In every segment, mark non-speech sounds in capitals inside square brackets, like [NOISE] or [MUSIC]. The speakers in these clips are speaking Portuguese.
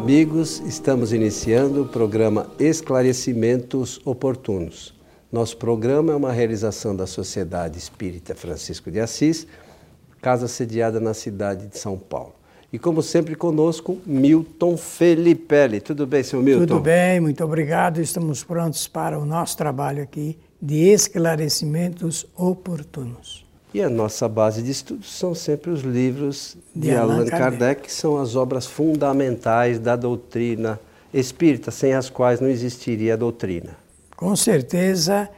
amigos, estamos iniciando o programa Esclarecimentos Oportunos. Nosso programa é uma realização da Sociedade Espírita Francisco de Assis, casa sediada na cidade de São Paulo. E como sempre conosco, Milton Felipe. Tudo bem, senhor Milton? Tudo bem, muito obrigado. Estamos prontos para o nosso trabalho aqui de esclarecimentos oportunos. E a nossa base de estudos são sempre os livros de, de Allan Kardec, Kardec, que são as obras fundamentais da doutrina espírita, sem as quais não existiria a doutrina. Com certeza,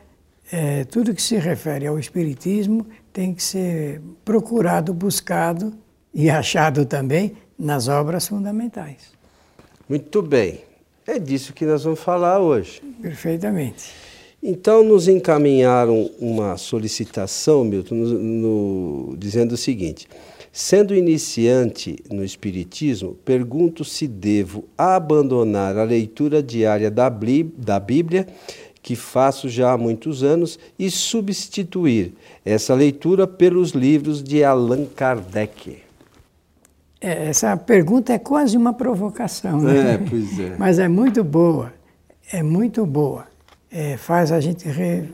é, tudo que se refere ao Espiritismo tem que ser procurado, buscado e achado também nas obras fundamentais. Muito bem. É disso que nós vamos falar hoje. Perfeitamente. Então, nos encaminharam uma solicitação, Milton, no, no, dizendo o seguinte: sendo iniciante no Espiritismo, pergunto se devo abandonar a leitura diária da, da Bíblia, que faço já há muitos anos, e substituir essa leitura pelos livros de Allan Kardec. É, essa pergunta é quase uma provocação, né? É, pois é. Mas é muito boa, é muito boa é, faz a gente re,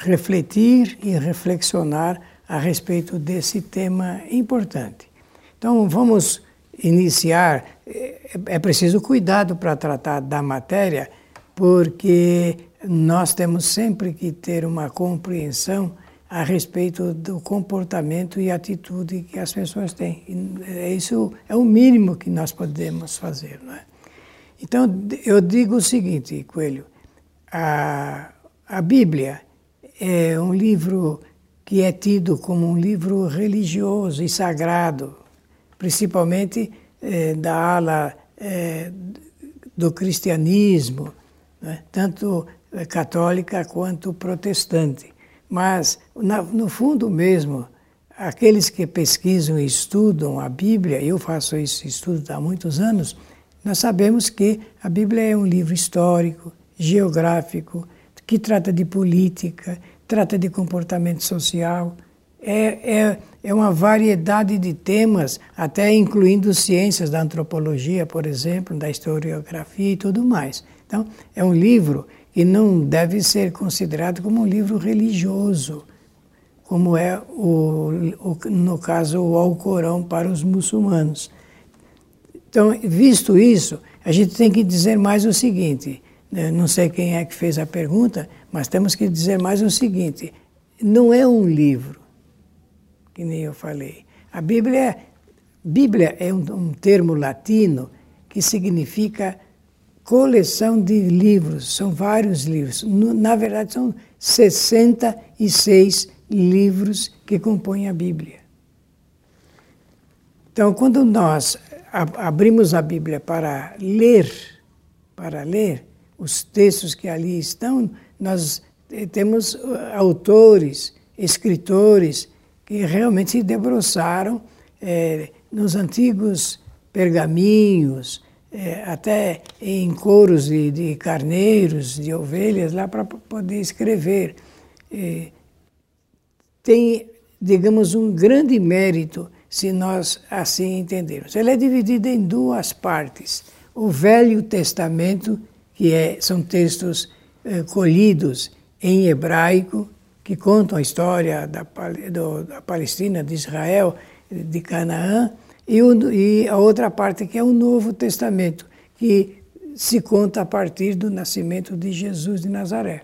refletir e reflexionar a respeito desse tema importante. Então, vamos iniciar. É, é preciso cuidado para tratar da matéria, porque nós temos sempre que ter uma compreensão a respeito do comportamento e atitude que as pessoas têm. É isso é o mínimo que nós podemos fazer. Não é? Então, eu digo o seguinte, Coelho a, a Bíblia é um livro que é tido como um livro religioso e sagrado, principalmente é, da ala é, do cristianismo, né? tanto católica quanto protestante. Mas, na, no fundo mesmo, aqueles que pesquisam e estudam a Bíblia, eu faço esse estudo há muitos anos, nós sabemos que a Bíblia é um livro histórico, geográfico, que trata de política, trata de comportamento social. É, é, é uma variedade de temas, até incluindo ciências da antropologia, por exemplo, da historiografia e tudo mais. Então, é um livro que não deve ser considerado como um livro religioso, como é, o, o, no caso, o Alcorão para os muçulmanos. Então, visto isso, a gente tem que dizer mais o seguinte: não sei quem é que fez a pergunta, mas temos que dizer mais o seguinte: não é um livro, que nem eu falei. A Bíblia, Bíblia é um, um termo latino que significa coleção de livros, são vários livros. Na verdade, são 66 livros que compõem a Bíblia. Então, quando nós abrimos a Bíblia para ler, para ler, os textos que ali estão, nós eh, temos eh, autores, escritores que realmente se debruçaram é, nos antigos pergaminhos, é, até em coros de, de, carneiros, de ovelhas, lá para poder escrever. É, tem, digamos, um grande mérito se nós assim entendermos. Ela é dividida em duas partes: o Velho Testamento que é, são textos eh, colhidos em hebraico, que contam a história da, do, da Palestina, de Israel, de Canaã, e, o, e, a outra parte que é o Novo Testamento, que se conta a partir do nascimento de Jesus de Nazaré.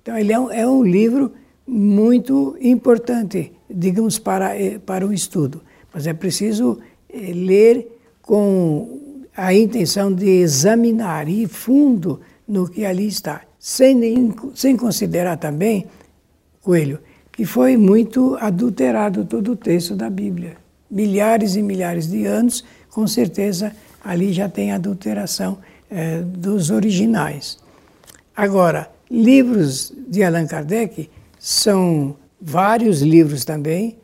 Então, ele é um, é um livro muito importante, digamos, para, eh, para o estudo, mas é preciso eh, ler com a intenção de examinar e fundo no que ali está, sem, nem, sem considerar também, Coelho, que foi muito adulterado todo o texto da Bíblia. Milhares e milhares de anos, com certeza ali já tem adulteração é, dos originais. Agora, livros de Allan Kardec são vários livros também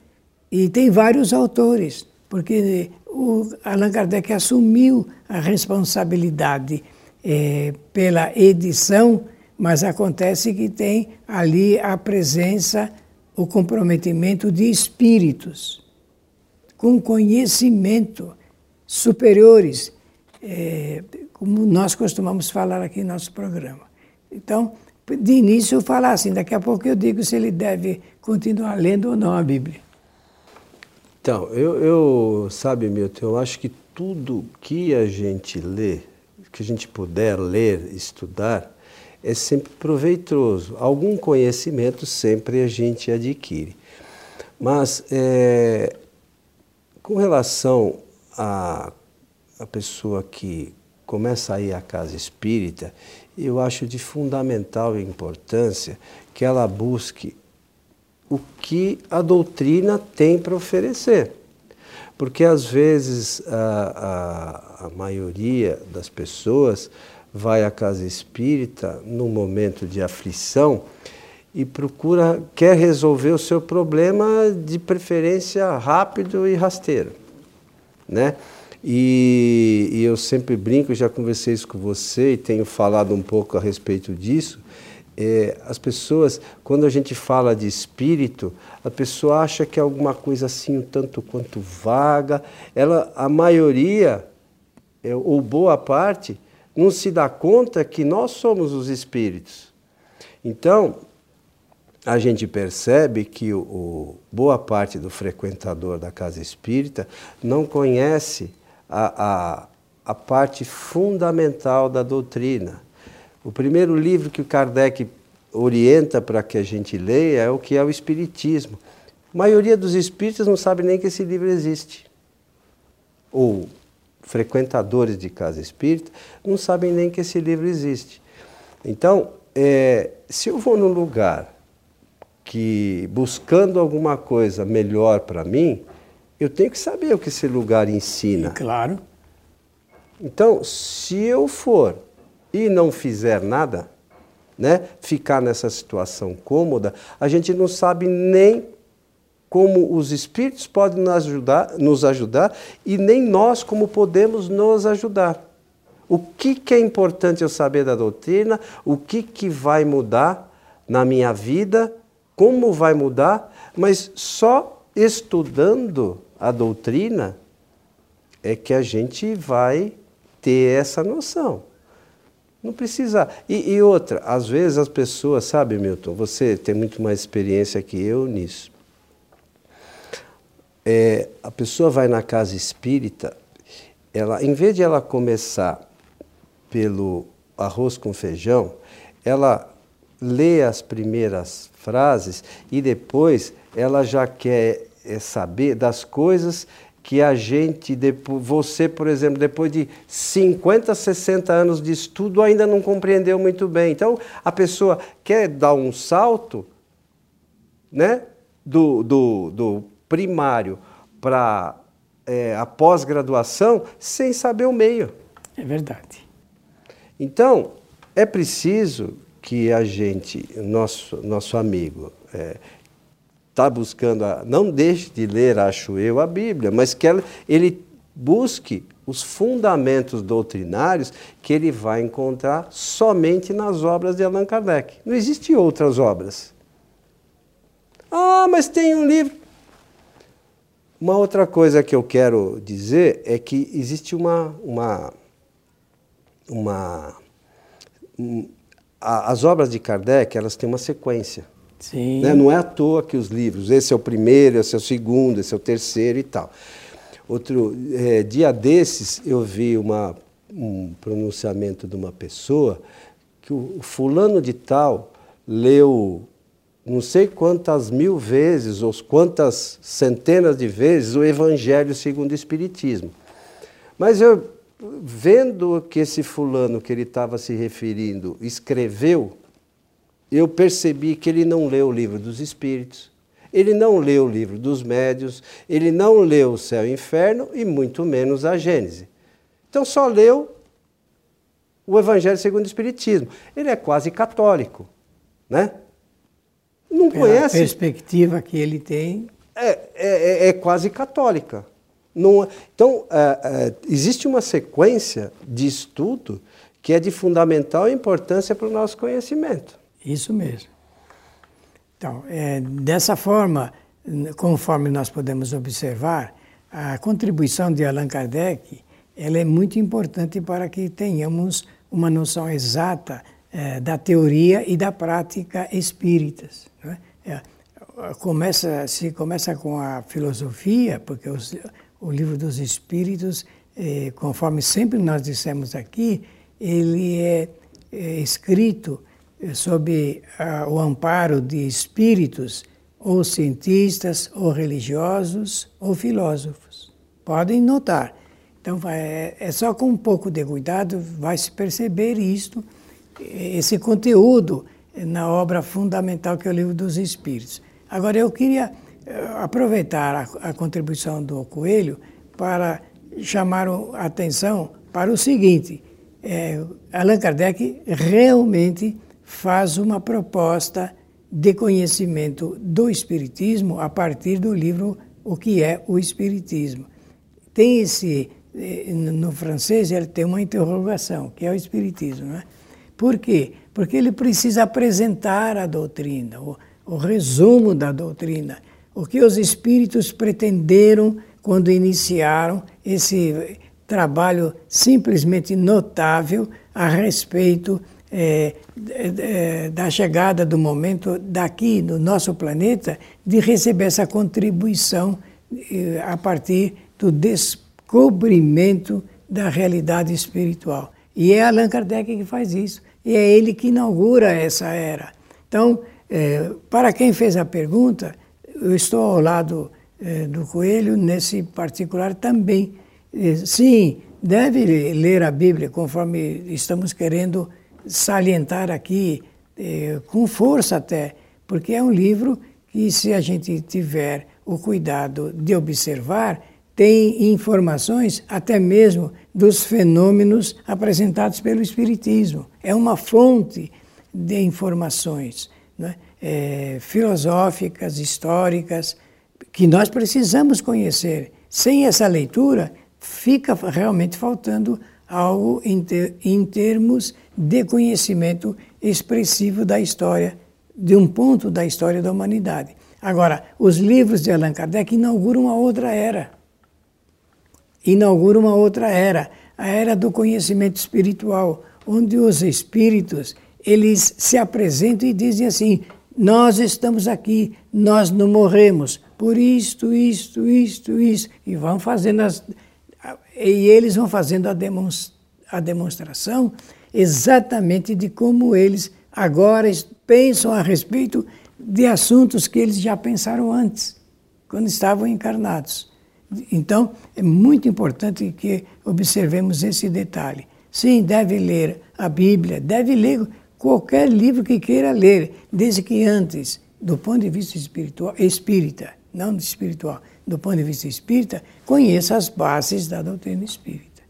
e tem vários autores, porque o Allan Kardec assumiu a responsabilidade é, pela edição, mas acontece que tem ali a presença, o comprometimento de espíritos com conhecimento superiores é, como nós costumamos falar aqui no nosso programa. Então, de início, falar assim, daqui a pouco eu digo se ele deve continuar lendo ou não a Bíblia. Então, eu, eu sabe, Milton, eu acho que tudo que a gente lê, que a gente puder ler, estudar, é sempre proveitoso. Algum conhecimento sempre a gente adquire. Mas, é, com relação a, a pessoa que começa a ir à casa espírita, eu acho de fundamental importância que ela busque o que a doutrina tem para oferecer. Porque às vezes a, a, a, maioria das pessoas vai à casa espírita num momento de aflição e procura, quer resolver o seu problema de preferência rápido e rasteiro. Né? E, e eu sempre brinco, já conversei isso com você e tenho falado um pouco a respeito disso. É, as pessoas, quando a gente fala de espírito, a pessoa acha que é alguma coisa assim um tanto quanto vaga. Ela, a maioria, é, ou boa parte, não se dá conta que nós somos os espíritos. Então, a gente percebe que o, o, boa parte do frequentador da casa espírita não conhece a, a, a parte fundamental da doutrina. O primeiro livro que o Kardec orienta para que a gente leia é o que é o Espiritismo. A maioria dos espíritas não sabe nem que esse livro existe. Ou frequentadores de casa espírita não sabem nem que esse livro existe. Então, é, se eu vou num lugar que buscando alguma coisa melhor para mim, eu tenho que saber o que esse lugar ensina. Claro. Então, se eu for e não fizer nada, né, ficar nessa situação cômoda, a gente não sabe nem como os espíritos podem nos ajudar, nos ajudar e nem nós como podemos nos ajudar. O que, que é importante eu saber da doutrina, o que, que vai mudar na minha vida, como vai mudar, mas só estudando a doutrina é que a gente vai ter essa noção. Não precisa. E, e, outra, às vezes as pessoas, sabe, Milton, você tem muito mais experiência que eu nisso. É, a pessoa vai na casa espírita, ela, em vez de ela começar pelo arroz com feijão, ela lê as primeiras frases e depois ela já quer é saber das coisas que a gente, você, por exemplo, depois de 50, 60 anos de estudo, ainda não compreendeu muito bem. Então, a pessoa quer dar um salto né, do, do, do primário para é, a pós-graduação sem saber o meio. É verdade. Então, é preciso que a gente, nosso, nosso amigo, é, está buscando, a, não deixe de ler, acho eu, a Bíblia, mas que ela, ele busque os fundamentos doutrinários que ele vai encontrar somente nas obras de Allan Kardec. Não existem outras obras. Ah, mas tem um livro. Uma outra coisa que eu quero dizer é que existe uma. uma, uma um, a, as obras de Kardec elas têm uma sequência. Sim. Né? Não é à toa que os livros, esse é o primeiro, esse é o segundo, esse é o terceiro e tal. Outro é, dia desses eu vi uma, um pronunciamento de uma pessoa que o, fulano de tal leu não sei quantas mil vezes ou quantas centenas de vezes o Evangelho segundo o Espiritismo. Mas eu, vendo que esse fulano que ele estava se referindo escreveu eu percebi que ele não leu o livro dos Espíritos, ele não leu o livro dos Médios, ele não leu o Céu e o Inferno e muito menos a Gênese. Então só leu o Evangelho segundo o Espiritismo. Ele é quase católico, né? Não Pela conhece. A perspectiva que ele tem. É, é, é, é quase católica. Não, então, é, é, existe uma sequência de estudo que é de fundamental importância para o nosso conhecimento. Isso mesmo. Então, é, dessa forma, conforme nós podemos observar, a contribuição de Allan Kardec ela é muito importante para que tenhamos uma noção exata é, da teoria e da prática espíritas. Né? É, começa, se começa com a filosofia, porque os, o livro dos Espíritos, é, conforme sempre nós dissemos aqui, ele é, é escrito sob a, o amparo de espíritos ou cientistas, ou religiosos, ou filósofos. Podem notar. Então, é, é só com um pouco de cuidado vai se perceber isto, esse conteúdo na obra fundamental que é o Livro dos Espíritos. Agora, eu queria eh, aproveitar a, a contribuição do Coelho para chamar a atenção para o seguinte: é, Allan Kardec realmente faz uma proposta de conhecimento do Espiritismo a partir do livro O que é o Espiritismo. Tem esse, eh, no francês, ele tem uma interrogação, que é o Espiritismo. Né? Por quê? Porque ele precisa apresentar a doutrina, o, o resumo da doutrina, o que os espíritos pretenderam quando iniciaram esse trabalho simplesmente notável a respeito é, é, da chegada do momento daqui no nosso planeta de receber essa contribuição é, a partir do descobrimento da realidade espiritual. E é Allan Kardec que faz isso. E é ele que inaugura essa era. Então, é, para quem fez a pergunta, eu estou ao lado é, do Coelho nesse particular também. É, sim, deve ler a Bíblia conforme estamos querendo salientar aqui eh, com força até, porque é um livro que, se a gente tiver o cuidado de observar, tem informações até mesmo dos fenômenos apresentados pelo Espiritismo. É uma fonte de informações né? é, filosóficas, históricas, que nós precisamos conhecer. Sem essa leitura, fica realmente faltando algo em, ter, em termos de conhecimento expressivo da história, de um ponto da história da humanidade. Agora, os livros de Allan Kardec inauguram uma outra era. Inauguram uma outra era, a era do conhecimento espiritual, onde os espíritos eles se apresentam e dizem assim: nós estamos aqui, nós não morremos por isto, isto, isto, isto, e vão fazendo as, e eles vão fazendo a demonstração exatamente de como eles agora pensam a respeito de assuntos que eles já pensaram antes, quando estavam encarnados. Então, é muito importante que observemos esse detalhe. Sim, deve ler a Bíblia, deve ler qualquer livro que queira ler, desde que antes, do ponto de vista espiritual, espírita, não espiritual, do ponto de vista espírita, conheça as bases da doutrina espírita.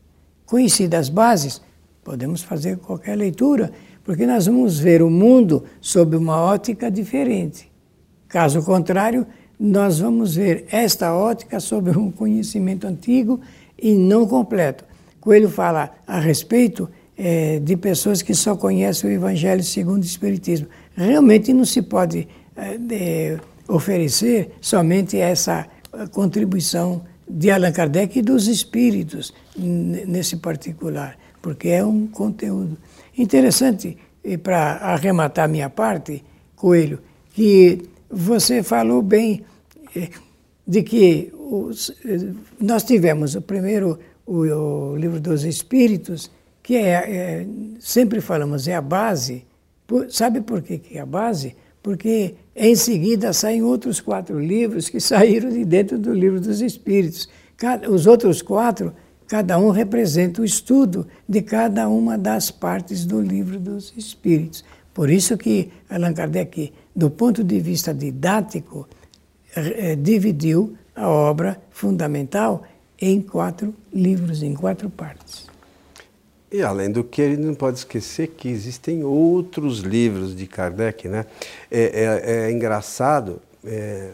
Conhecidas as bases, podemos fazer qualquer leitura, porque nós vamos ver o mundo sob uma ótica diferente. Caso contrário, nós vamos ver esta ótica sob um conhecimento antigo e não completo. Coelho fala a respeito é, de pessoas que só conhecem o Evangelho segundo o Espiritismo. Realmente não se pode é, oferecer somente essa contribuição de Allan Kardec e dos espíritos nesse particular, porque é um conteúdo interessante. E para arrematar minha parte, Coelho, que você falou bem é, de que os, nós tivemos o primeiro o, o, livro dos Espíritos, que é, é, sempre falamos é a base. Por, sabe por que, é a base? Porque em seguida saem outros quatro livros que [LAUGHS] saíram de dentro do livro dos Espíritos. Os outros quatro, cada um representa o estudo de cada uma das partes do livro dos Espíritos. Por isso que Allan Kardec, do ponto de vista didático, eh, dividiu a obra fundamental em quatro livros, em quatro partes. E além do que, ele não pode esquecer que existem outros livros de Kardec. Né? É, é, é engraçado, é,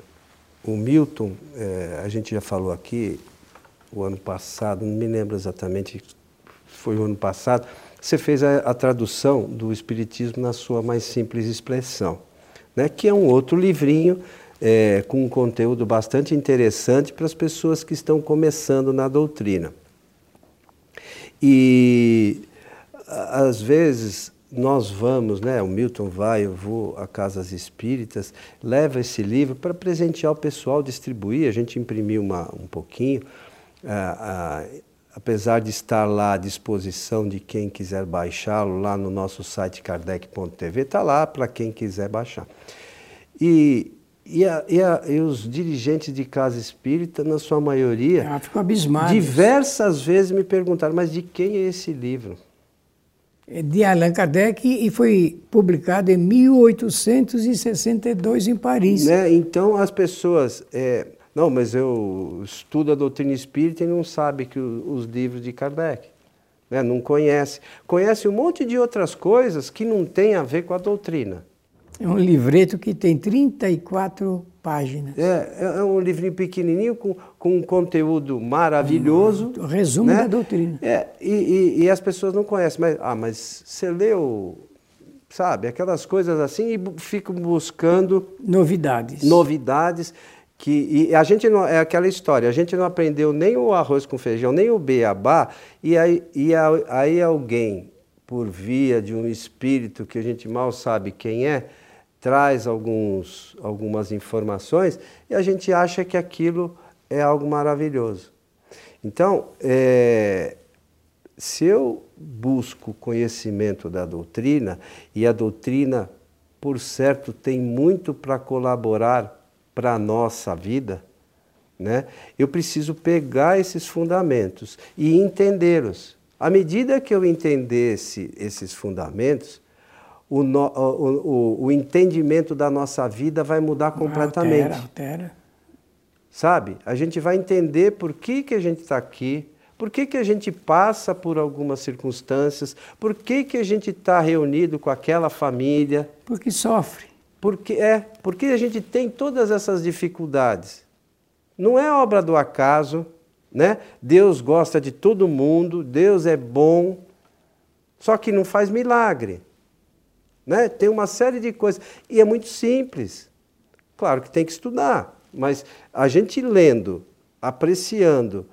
o Milton, é, a gente já falou aqui o ano passado, não me lembro exatamente, foi o ano passado, você fez a, a tradução do Espiritismo na sua mais simples expressão, né? que é um outro livrinho é, com um conteúdo bastante interessante para as pessoas que estão começando na doutrina. E às vezes nós vamos, né? O Milton vai, eu vou a casas espíritas, leva esse livro para presentear o pessoal, distribuir. A gente imprimiu uma, um pouquinho. Ah, ah, apesar de estar lá à disposição de quem quiser baixá-lo, lá no nosso site kardec.tv, está lá para quem quiser baixar. E, e, a, e, a, e, os dirigentes de casa espírita, na sua maioria, ah, ficou abismado. diversas vezes me perguntaram, mas de quem é esse livro? É de Allan Kardec e foi publicado em 1862 em Paris. Né? Então as pessoas... É, não, mas eu estudo a doutrina espírita e não sabe que os livros de Kardec. Né? Não conhece. Conhece um monte de outras coisas que não tem a ver com a doutrina. É um livreto que tem 34 páginas. É, é, é um livrinho pequenininho com, com um conteúdo maravilhoso. Um resumo né? da doutrina. É, e, e, e, as pessoas não conhecem. Mas, ah, mas você leu, sabe, aquelas coisas assim e ficam buscando... Novidades. Novidades. Que, e a gente não, é aquela história, a gente não aprendeu nem o arroz com feijão, nem o beabá, e aí, e aí alguém, por via de um espírito que a gente mal sabe quem é, traz alguns, algumas informações e a gente acha que aquilo é algo maravilhoso. Então, é, se eu busco conhecimento da doutrina, e a doutrina, por certo, tem muito para colaborar para a nossa vida, né? eu preciso pegar esses fundamentos e entendê-los. À medida que eu entendesse esses fundamentos, o, no, o, o, o, entendimento da nossa vida vai mudar completamente. Altera, altera. Sabe? A gente vai entender por que, que a gente está aqui, por que, que a gente passa por algumas circunstâncias, por que, que a gente está reunido com aquela família. Porque sofre. Porque, é, porque a gente tem todas essas dificuldades. Não é obra do acaso, né? Deus gosta de todo mundo, Deus é bom, só que não faz milagre. Né? Tem uma série de coisas. E é muito simples. Claro que tem que estudar, mas a gente lendo, apreciando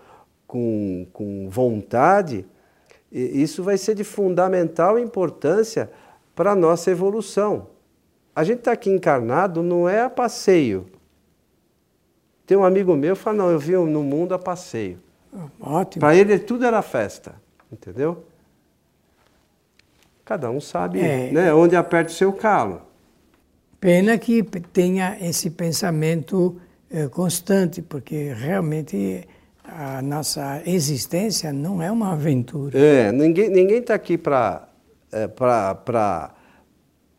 com, com vontade, isso vai ser de fundamental importância para a nossa evolução. A gente está aqui encarnado não é a passeio. Tem um amigo meu que fala, não, eu vi no mundo a passeio. Ótimo. Para ele tudo era festa, entendeu? Cada um sabe é. né, onde aperta o seu calo. Pena que tenha esse pensamento eh, constante, porque realmente a nossa existência não é uma aventura. É, ninguém está aqui para é, para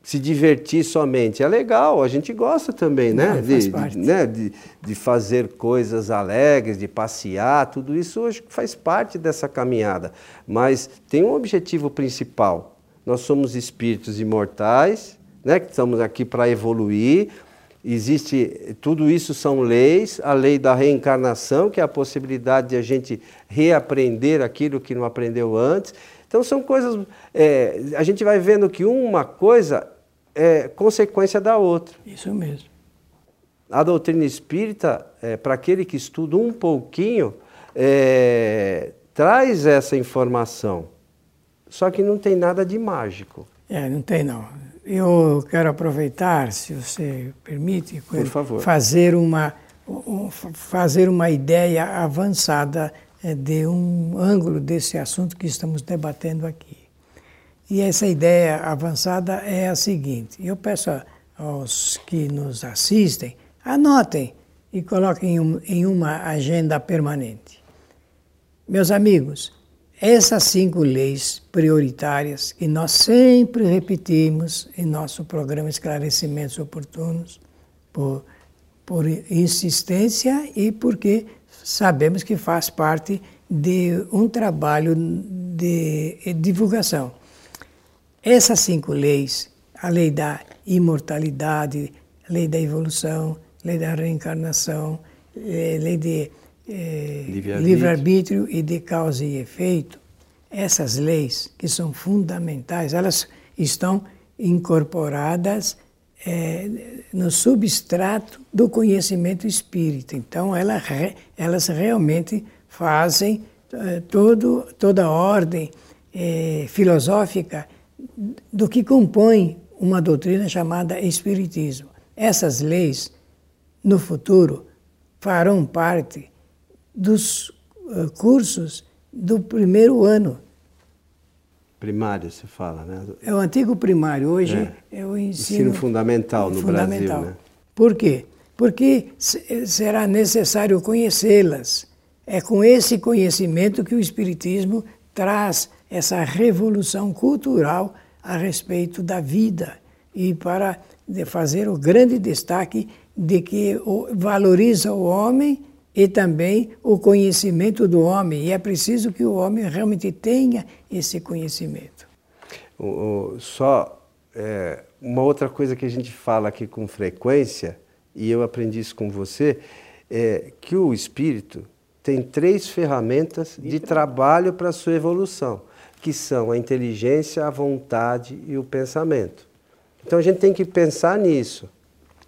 se divertir somente. É legal, a gente gosta também, né? de, de, né? De, de fazer coisas alegres, de passear, tudo isso hoje faz parte dessa caminhada. Mas tem um objetivo principal, nós somos espíritos imortais, né, que estamos aqui para evoluir. Existe, tudo isso são leis, a lei da reencarnação, que é a possibilidade de a gente reaprender aquilo que não aprendeu antes. Então são coisas, é, a gente vai vendo que uma coisa é consequência da outra. Isso mesmo. A doutrina espírita, é, para aquele que estuda um pouquinho, é, traz essa informação. Só que não tem nada de mágico. É, não tem não. Eu quero aproveitar, se você permite, fazer uma fazer uma ideia avançada é, de um ângulo desse assunto que estamos debatendo aqui. E essa ideia avançada é a seguinte: eu peço aos que nos assistem, anotem e coloquem em uma agenda permanente. Meus amigos, essas cinco leis prioritárias que nós sempre repetimos em nosso programa Esclarecimentos Oportunos, por, por insistência e porque sabemos que faz parte de um trabalho de divulgação. Essas cinco leis, a lei da imortalidade, a lei da evolução, a lei da reencarnação, a eh, lei de é, livre-arbítrio livre e de causa e efeito, essas leis que são fundamentais, elas estão incorporadas é, no substrato do conhecimento espírita. Então, ela, elas realmente fazem eh, todo, toda a ordem eh, filosófica do que compõe uma doutrina chamada Espiritismo. Essas leis, no futuro, farão parte dos uh, cursos do primeiro ano. Primário, se fala, né? É o antigo primário, hoje é, é o ensino, ensino fundamental no fundamental. Brasil. Né? Por quê? Porque será necessário conhecê-las. É com esse conhecimento que o Espiritismo traz essa revolução cultural a respeito da vida e para fazer o grande destaque de que valoriza o homem e também o conhecimento do homem. E é preciso que o homem realmente tenha esse conhecimento. O, o, só é, uma outra coisa que a gente fala aqui com frequência, e eu aprendi isso com você, é que o espírito tem três ferramentas de trabalho para a sua evolução que são a inteligência, a vontade e o pensamento. Então a gente tem que pensar nisso.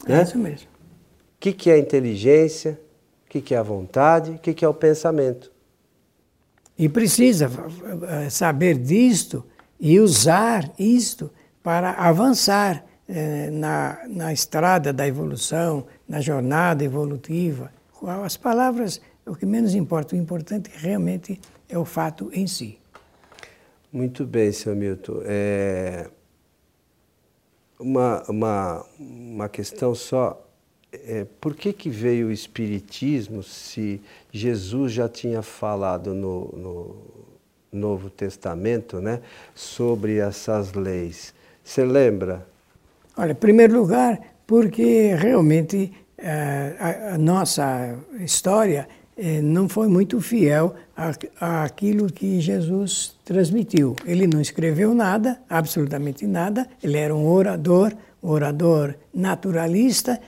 É né? isso mesmo. O que, que é a inteligência, o que, que é a vontade, o que, que é o pensamento. E precisa eh, saber disto e usar isto para avançar eh, na, na estrada da evolução, na jornada evolutiva. As palavras, o que menos importa, o importante realmente é o fato em si. Muito bem, seu Milton. É uma, uma, uma questão só. É, por que, que veio o Espiritismo se Jesus já tinha falado no, no Novo Testamento né, sobre essas leis? Você lembra? Olha, em primeiro lugar, porque realmente é, a, a nossa história não foi muito fiel àquilo que Jesus transmitiu. Ele não escreveu nada, absolutamente nada, ele era um orador, um orador naturalista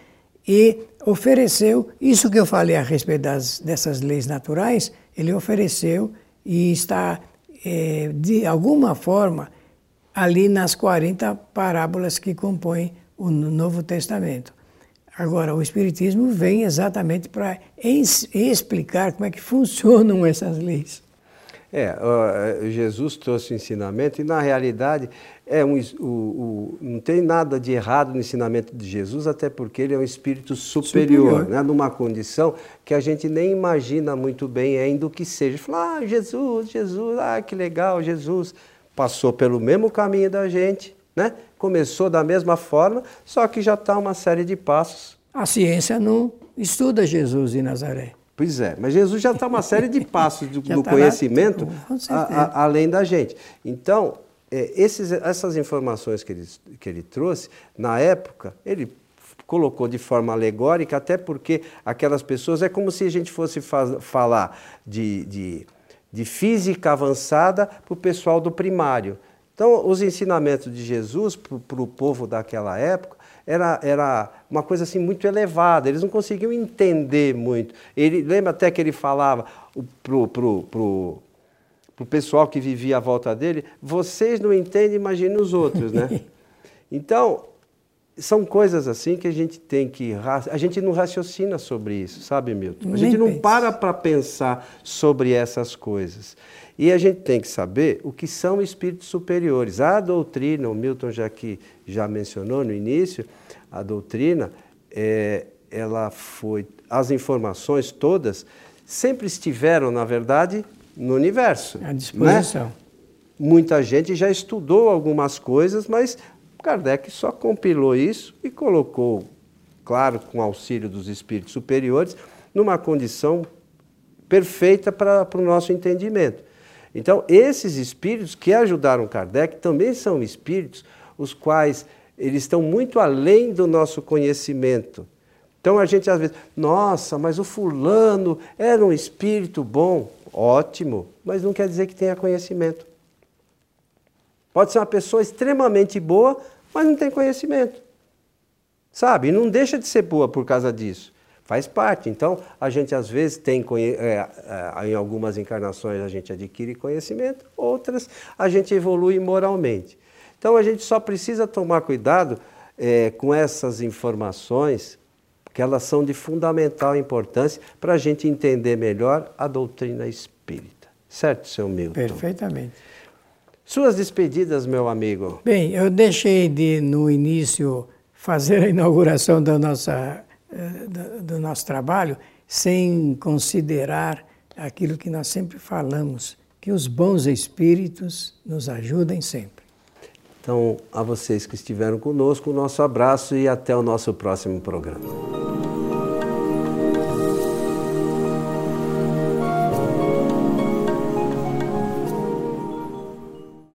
e ofereceu, isso que eu falei a respeito das, dessas leis naturais, ele ofereceu e está, é, de alguma forma, ali nas 40 parábolas que compõem o Novo Testamento. Agora, o Espiritismo vem exatamente para explicar como é que [LAUGHS] funcionam essas leis. É, Jesus trouxe o ensinamento e, na realidade, é um, o, o, não tem nada de errado no ensinamento de Jesus, até porque ele é um espírito superior, superior. Né, numa condição que a gente nem imagina muito bem ainda o que seja. Fala, ah, Jesus, Jesus, ah, que legal, Jesus passou pelo mesmo caminho da gente, né? começou da mesma forma, só que já está uma série de passos. A ciência não estuda Jesus de Nazaré. Pois é, mas Jesus já está uma série de passos do, [LAUGHS] do tá conhecimento a, a, além da gente. Então, é, esses, essas informações que ele, que ele trouxe, na época, ele colocou de forma alegórica, até porque aquelas pessoas, é como se a gente fosse faz, falar de, de, de física avançada para o pessoal do primário. Então, os ensinamentos de Jesus para o povo daquela época era, era uma coisa assim muito elevada, eles não conseguiam entender muito. Ele lembra até que ele falava para o pro, pro, pro pessoal que vivia à volta dele: vocês não entendem, imagine os outros, né? [LAUGHS] Então, são coisas assim que a gente tem que. A gente não raciocina sobre isso, sabe, Milton? A gente não para para pensar sobre essas coisas. E a gente tem que saber o que são espíritos superiores. A doutrina, o Milton já que já mencionou no início, a doutrina, é, ela foi, as informações todas sempre estiveram, na verdade, no universo. À disposição. Né? Muita gente já estudou algumas coisas, mas Kardec só compilou isso e colocou, claro, com auxílio dos espíritos superiores, numa condição perfeita para o nosso entendimento. Então, esses espíritos que ajudaram Kardec também são espíritos os quais eles estão muito além do nosso conhecimento. Então a gente às vezes, nossa, mas o fulano era um espírito bom, ótimo, mas não quer dizer que tenha conhecimento. Pode ser uma pessoa extremamente boa, mas não tem conhecimento. Sabe? E não deixa de ser boa por causa disso. Faz parte. Então, a gente às vezes tem, é, é, em algumas encarnações a gente adquire conhecimento, outras a gente evolui moralmente. Então, a gente só precisa tomar cuidado é, com essas informações, porque elas são de fundamental importância para a gente entender melhor a doutrina espírita. Certo, seu Milton? Perfeitamente. Suas despedidas, meu amigo. Bem, eu deixei de, no início, fazer a inauguração da nossa, eh, do nosso trabalho sem considerar aquilo que nós sempre falamos, que os bons espíritos nos ajudem sempre. Então, a vocês que estiveram conosco, o nosso abraço e até o nosso próximo programa.